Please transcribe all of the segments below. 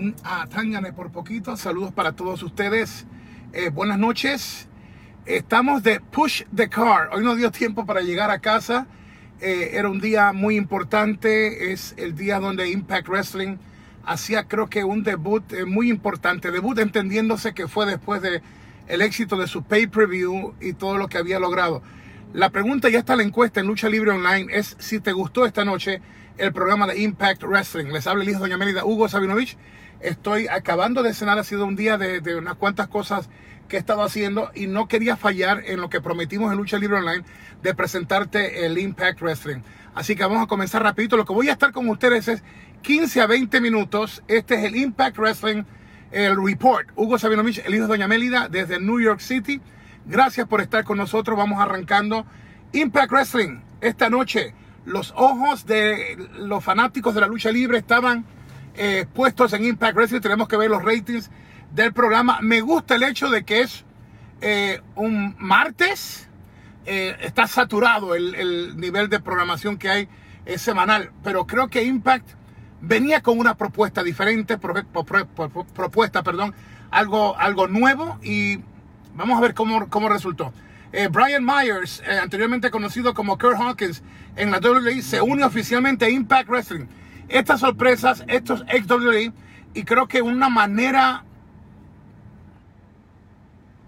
un Atangane por poquito. Saludos para todos ustedes. Eh, buenas noches. Estamos de Push the Car. Hoy no dio tiempo para llegar a casa. Eh, era un día muy importante. Es el día donde Impact Wrestling hacía creo que un debut eh, muy importante. Debut entendiéndose que fue después de el éxito de su pay-per-view y todo lo que había logrado. La pregunta ya está en la encuesta en Lucha Libre Online es si te gustó esta noche el programa de Impact Wrestling. Les habla el hijo de Doña Mérida, Hugo Sabinovich. Estoy acabando de cenar, ha sido un día de, unas cuantas cosas que he estado haciendo y no quería fallar en lo que prometimos en Lucha Libre Online de presentarte el Impact Wrestling. Así que vamos a comenzar rapidito. Lo que voy a estar con ustedes es 15 a 20 minutos. Este es el Impact Wrestling, el report. Hugo Sabinovich, el hijo de Doña Mélida, desde New York City. Gracias por estar con nosotros. Vamos arrancando Impact Wrestling esta noche los ojos de los fanáticos de la lucha libre estaban eh, puestos en Impact Wrestling. Tenemos que ver los ratings del programa. Me gusta el hecho de que es eh, un martes. Eh, está saturado el, el, nivel de programación que hay semanal. Pero creo que Impact venía con una propuesta diferente, pro, pro, pro, propuesta, perdón, algo, algo nuevo y vamos a ver cómo, cómo resultó. Brian Myers, anteriormente conocido como Kurt Hawkins, en la WWE se une oficialmente a Impact Wrestling. Estas sorpresas, estos ex WWE, y creo que una manera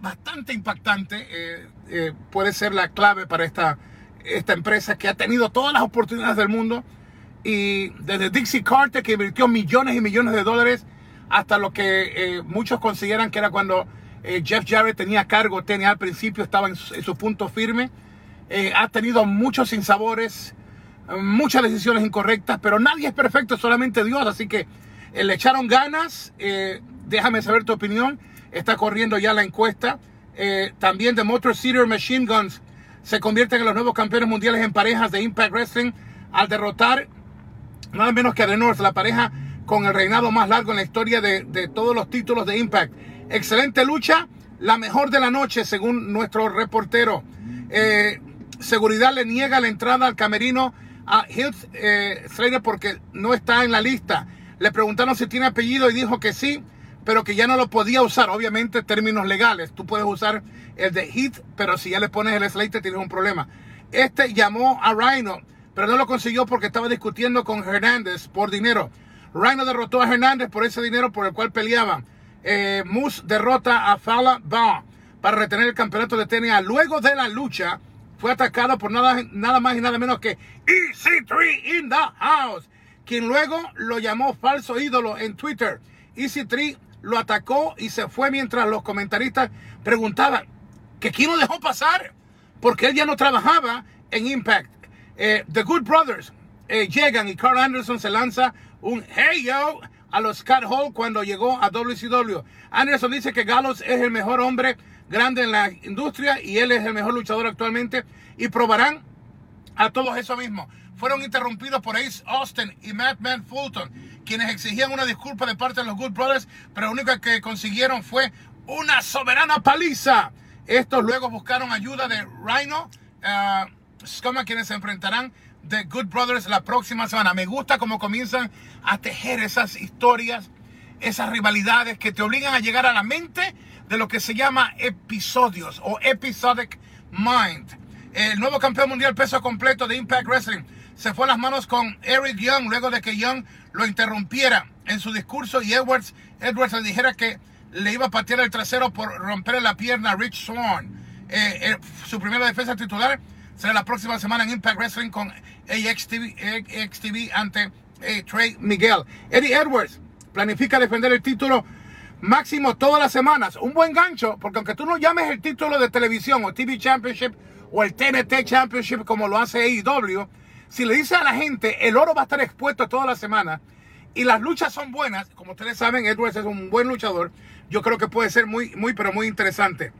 bastante impactante eh, puede ser la clave para esta, esta empresa que ha tenido todas las oportunidades del mundo. Y desde Dixie Carter, que invirtió millones y millones de dólares, hasta lo que muchos consideran que era cuando eh, Jeff Jarrett tenía cargo, tenía al principio, estaba en su, en su punto firme. Eh, ha tenido muchos sinsabores, muchas decisiones incorrectas, pero nadie es perfecto, solamente Dios. Así que eh, le echaron ganas. déjame saber tu opinión. Está corriendo ya la encuesta. también de Motor City Machine Guns se convierten en los nuevos campeones mundiales en parejas de Impact Wrestling al derrotar nada menos que a The North, la pareja con el reinado más largo en la historia de, de todos los títulos de Impact. Excelente lucha, la mejor de la noche según nuestro reportero. Eh, seguridad le niega la entrada al camerino a Heath eh, Slater porque no está en la lista. Le preguntaron si tiene apellido y dijo que sí, pero que ya no lo podía usar. Obviamente términos legales. Tú puedes usar el de Heath, pero si ya le pones el Slater tienes un problema. Este llamó a Rhino, pero no lo consiguió porque estaba discutiendo con Hernández por dinero. Rhino derrotó a Hernández por ese dinero por el cual peleaban eh, Moose derrota a Fala Ba para retener el campeonato de TNA. Luego de la lucha, fue atacado por nada, nada más y nada menos que EC3 in the house, quien luego lo llamó falso ídolo en Twitter. EC3 lo atacó y se fue mientras los comentaristas preguntaban que quién lo dejó pasar, porque él ya no trabajaba en Impact. Eh, The Good Brothers eh, llegan y Carl Anderson se lanza un Hey Yo a los Scott Hall cuando llegó a WCW. Anderson dice que Gallows es el mejor hombre grande en la industria y él es el mejor luchador actualmente y probarán a todos eso mismo. Fueron interrumpidos por Ace Austin y Madman Fulton, quienes exigían una disculpa de parte de los Good Brothers, pero lo único que consiguieron fue una soberana paliza. Estos luego buscaron ayuda de Rhino, uh, Scoma, quienes se enfrentarán The Good Brothers la próxima semana. Me gusta cómo comienzan a tejer esas historias, esas rivalidades que te obligan a llegar a la mente de lo que se llama episodios o episodic mind. El nuevo campeón mundial peso completo de Impact Wrestling se fue a las manos con Eric Young luego de que Young lo interrumpiera en su discurso y Edwards, Edwards le dijera que le iba a patear el trasero por romper la pierna a Rich Swan. Eh, eh, su primera defensa titular será la próxima semana en Impact Wrestling con AXTV, AXTV ante eh, Trey Miguel. Eddie Edwards planifica defender el título máximo todas las semanas. Un buen gancho, porque aunque tú no llames el título de televisión o TV Championship o el TNT Championship como lo hace AEW, si le dices a la gente el oro va a estar expuesto toda la semana y las luchas son buenas, como ustedes saben, Edwards es un buen luchador, yo creo que puede ser muy, muy, pero muy interesante.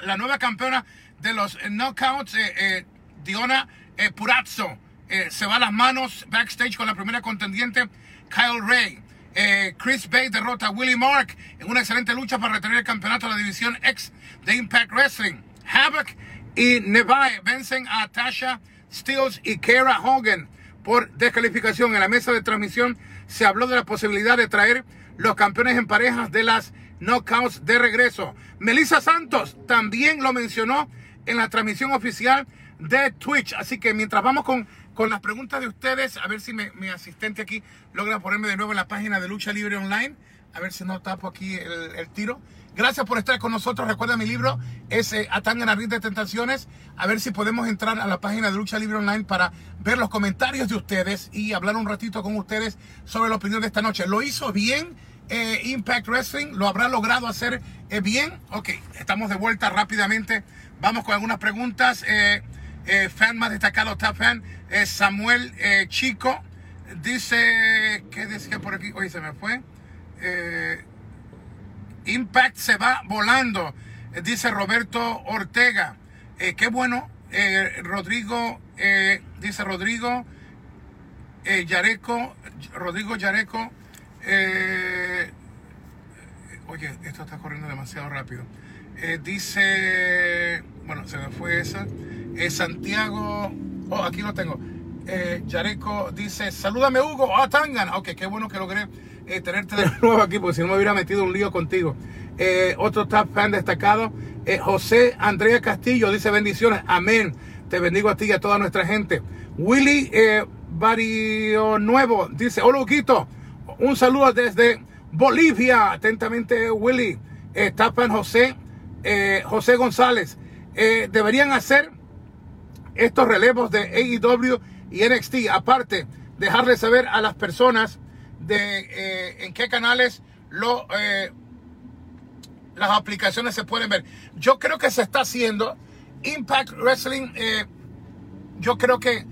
La nueva campeona de los knockouts, eh, eh, Diona eh, Purazzo, eh, se va a las manos backstage con la primera contendiente, Kyle Ray. Eh, Chris Bay derrota a Willie Mark en una excelente lucha para retener el campeonato de la división X de Impact Wrestling. Havoc y Nevaeh vencen a Tasha Steels y Kara Hogan por descalificación. En la mesa de transmisión se habló de la posibilidad de traer los campeones en parejas de las knockouts de regreso. Melissa Santos también lo mencionó en la transmisión oficial de Twitch. Así que mientras vamos con, con las preguntas de ustedes, a ver si mi asistente aquí logra ponerme de nuevo en la página de Lucha Libre Online. A ver si no tapo aquí el, tiro. Gracias por estar con nosotros. Recuerda mi libro es eh, Atanga de Tentaciones. A ver si podemos entrar a la página de Lucha Libre Online para ver los comentarios de ustedes y hablar un ratito con ustedes sobre la opinión de esta noche. ¿Lo hizo bien eh, Impact Wrestling? ¿Lo habrá logrado hacer eh, bien? Ok, estamos de vuelta rápidamente. Vamos con algunas preguntas. Eh, fan más destacado, top fan, Samuel Chico. Dice, ¿qué decía por aquí? Oye, se me fue. Eh, Impact se va volando, eh, dice Roberto Ortega. Eh, qué bueno, Rodrigo, dice Rodrigo Yareco, Rodrigo Yareco. oye, esto está corriendo demasiado rápido. dice, bueno, se me fue esa. Santiago, oh, aquí lo tengo. Yareco dice, salúdame Hugo, a Tangana. Ok, qué bueno que logré eh, tenerte de nuevo aquí, porque si no me hubiera metido un lío contigo. Eh, otro top fan destacado, eh, José Andrea Castillo, dice bendiciones, amén. Te bendigo a ti y a toda nuestra gente. Willy Barrio Nuevo dice, hola Huguito, un saludo desde Bolivia. Atentamente, Willy. top fan José, José González. deberían hacer estos relevos de AEW y NXT. Aparte, dejarle saber a las personas de eh, en qué canales lo, eh, las aplicaciones se pueden ver. Yo creo que se está haciendo. Impact Wrestling, eh, yo creo que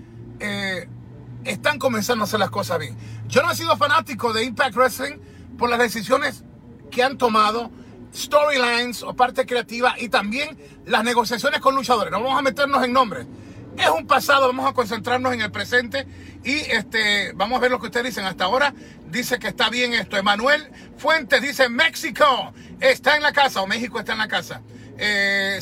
están comenzando a hacer las cosas bien. Yo no he sido fanático de Impact Wrestling por las decisiones que han tomado, storylines o parte creativa y también las negociaciones con luchadores. No vamos a meternos en nombres es un pasado, vamos a concentrarnos en el presente y este, vamos a ver lo que ustedes dicen. Hasta ahora dice que está bien esto. Emanuel Fuentes dice México está en la casa o México está en la casa. Eh,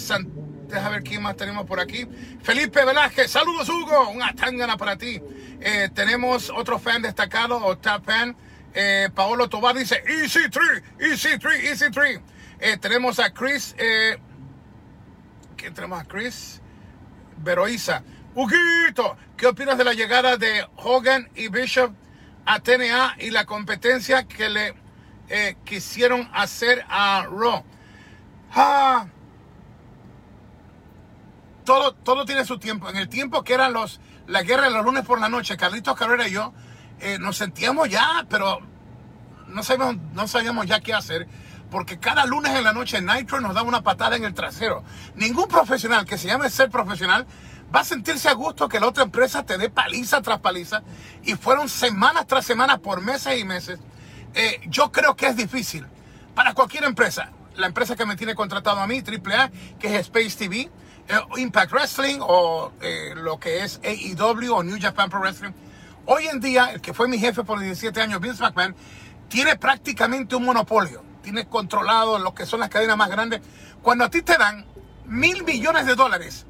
Deja ver quién más tenemos por aquí. Felipe Velázquez, saludos Hugo, una tangana para ti. Eh, tenemos otro fan destacado o top fan. Eh, Paolo Tobar dice Easy 3, Easy 3, Easy 3. Eh, tenemos a Chris. ¿Quién tenemos a Chris? Veroiza. Huguito, ¿qué opinas de la llegada de Hogan y Bishop a TNA y la competencia que le eh, quisieron hacer a Raw? Ah, todo, todo tiene su tiempo. En el tiempo que eran los, la guerra de los lunes por la noche, Carlitos Carrera y yo eh, nos sentíamos ya, pero no sabíamos, no sabíamos ya qué hacer porque cada lunes en la noche Nitro nos da una patada en el trasero. Ningún profesional que se llame ser profesional va a sentirse a gusto que la otra empresa te dé paliza tras paliza. Y fueron semanas tras semanas, por meses y meses. Eh, yo creo que es difícil para cualquier empresa. La empresa que me tiene contratado a mí, AAA, que es Space TV, eh, Impact Wrestling o eh, lo que es AEW o New Japan Pro Wrestling. Hoy en día, el que fue mi jefe por 17 años, Vince McMahon, tiene prácticamente un monopolio controlado lo que son las cadenas más grandes. Cuando a ti te dan mil millones de dólares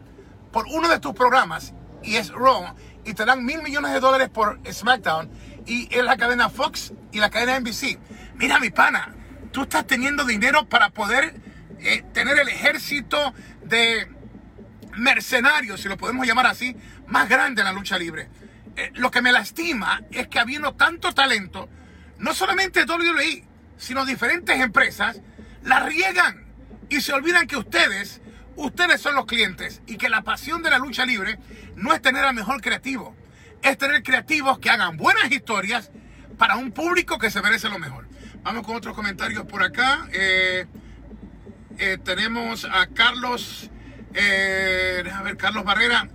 por uno de tus programas y es Raw, y te dan mil millones de dólares por SmackDown y es la cadena Fox y la cadena NBC. Mira, mi pana, tú estás teniendo dinero para poder eh, tener el ejército de mercenarios, si lo podemos llamar así, más grande en la lucha libre. Eh, lo que me lastima es que habiendo tanto talento, no solamente WWE, sino diferentes empresas, la riegan y se olvidan que ustedes, ustedes son los clientes y que la pasión de la lucha libre no es tener al mejor creativo, es tener creativos que hagan buenas historias para un público que se merece lo mejor. Vamos con otros comentarios por acá. Eh, eh, tenemos a Carlos, eh, a ver, Carlos Barrera.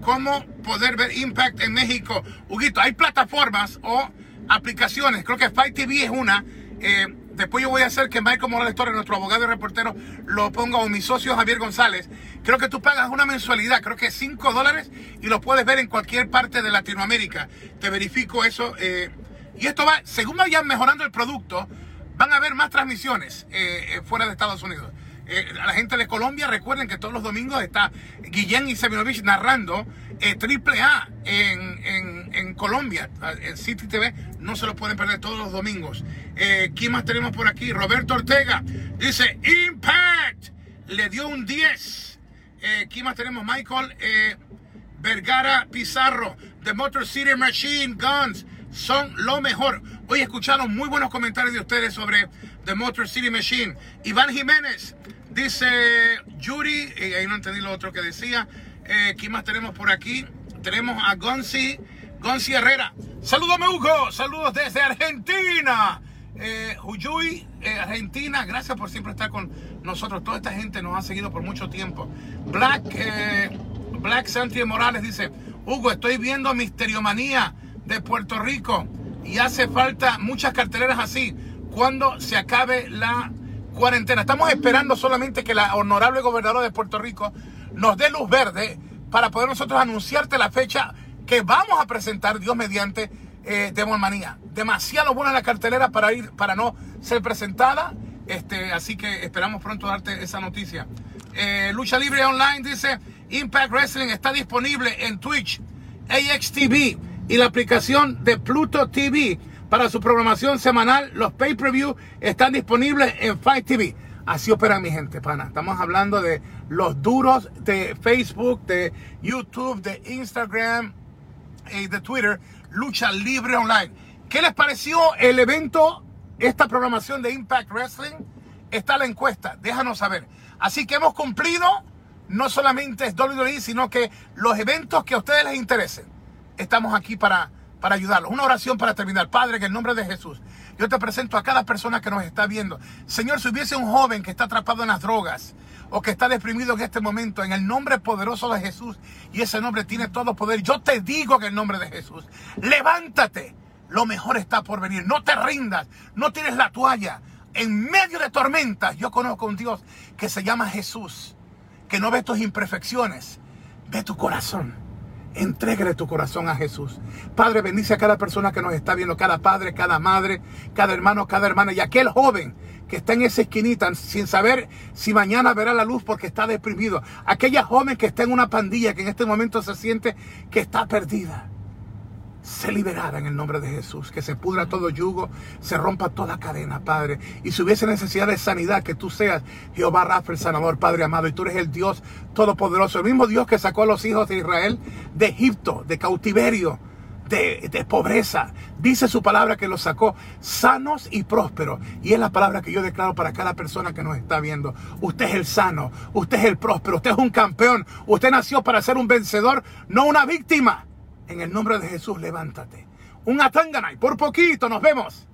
¿Cómo poder ver Impact en México? Huguito, hay plataformas o aplicaciones. Creo que Fight TV es una eh, después yo voy a hacer que Michael Morales Torres, nuestro abogado y reportero, lo ponga o mi socio Javier González. Creo que tú pagas una mensualidad, creo que 5 dólares y lo puedes ver en cualquier parte de Latinoamérica. Te verifico eso. Eh, y esto va, según vayan mejorando el producto, van a haber más transmisiones eh, fuera de Estados Unidos. Eh, a la gente de Colombia, recuerden que todos los domingos está Guillén y Seminovich narrando eh, Triple A en, en, en, Colombia, en City TV. No se lo pueden perder todos los domingos. Eh, ¿Quién más tenemos por aquí? Roberto Ortega dice Impact. Le dio un 10. Eh, ¿Quién más tenemos? Michael eh, Vergara Pizarro. The Motor City Machine Guns son lo mejor. Hoy escucharon muy buenos comentarios de ustedes sobre The Motor City Machine. Iván Jiménez dice Yuri, y ahí no entendí lo otro que decía. Eh, ¿Quién más tenemos por aquí? Tenemos a Gonzi, Gonzi Herrera. Saludos, Hugo. Saludos desde Argentina. Eh, Huyuy, eh, Argentina, gracias por siempre estar con nosotros. Toda esta gente nos ha seguido por mucho tiempo. Black, eh, Black Santi Morales dice, Hugo, estoy viendo Misteriomanía de Puerto Rico y hace falta muchas carteleras así cuando se acabe la cuarentena. Estamos esperando solamente que la honorable gobernadora de Puerto Rico nos dé luz verde para poder nosotros anunciarte la fecha que vamos a presentar, Dios mediante, eh, Manía. Demasiado buena la cartelera para ir, para no ser presentada. Este, así que esperamos pronto darte esa noticia. Eh, Lucha Libre Online dice Impact Wrestling está disponible en Twitch, AXTV y la aplicación de Pluto TV para su programación semanal. Los pay-per-view están disponibles en Fight TV. Así opera mi gente, pana. Estamos hablando de los duros de Facebook, de YouTube, de Instagram y de Twitter. Lucha Libre Online. ¿Qué les pareció el evento, esta programación de Impact Wrestling? Está la encuesta, déjanos saber. Así que hemos cumplido, no solamente es WWE, sino que los eventos que a ustedes les interesen, estamos aquí para, para ayudarlos. Una oración para terminar. Padre, en el nombre de Jesús, yo te presento a cada persona que nos está viendo. Señor, si hubiese un joven que está atrapado en las drogas, o que está deprimido en este momento, en el nombre poderoso de Jesús, y ese nombre tiene todo poder, yo te digo en el nombre de Jesús, levántate, lo mejor está por venir, no te rindas, no tienes la toalla. En medio de tormentas, yo conozco un Dios que se llama Jesús, que no ve tus imperfecciones, ve tu corazón. Entrégale tu corazón a Jesús. Padre, bendice a cada persona que nos está viendo, cada padre, cada madre, cada hermano, cada hermana y aquel joven que está en esa esquinita sin saber si mañana verá la luz porque está deprimido. Aquella joven que está en una pandilla que en este momento se siente que está perdida. Se liberará en el nombre de Jesús, que se pudra todo yugo, se rompa toda cadena, Padre. Y si hubiese necesidad de sanidad, que tú seas Jehová Rafa, el sanador, Padre amado, y tú eres el Dios todopoderoso, el mismo Dios que sacó a los hijos de Israel de Egipto, de cautiverio, de, pobreza. Dice su palabra que los sacó sanos y prósperos. Y es la palabra que yo declaro para cada persona que nos está viendo. Usted es el sano, usted es el próspero, usted es un campeón. Usted nació para ser un vencedor, no una víctima. En el nombre de Jesús, levántate. Un y por poquito, nos vemos.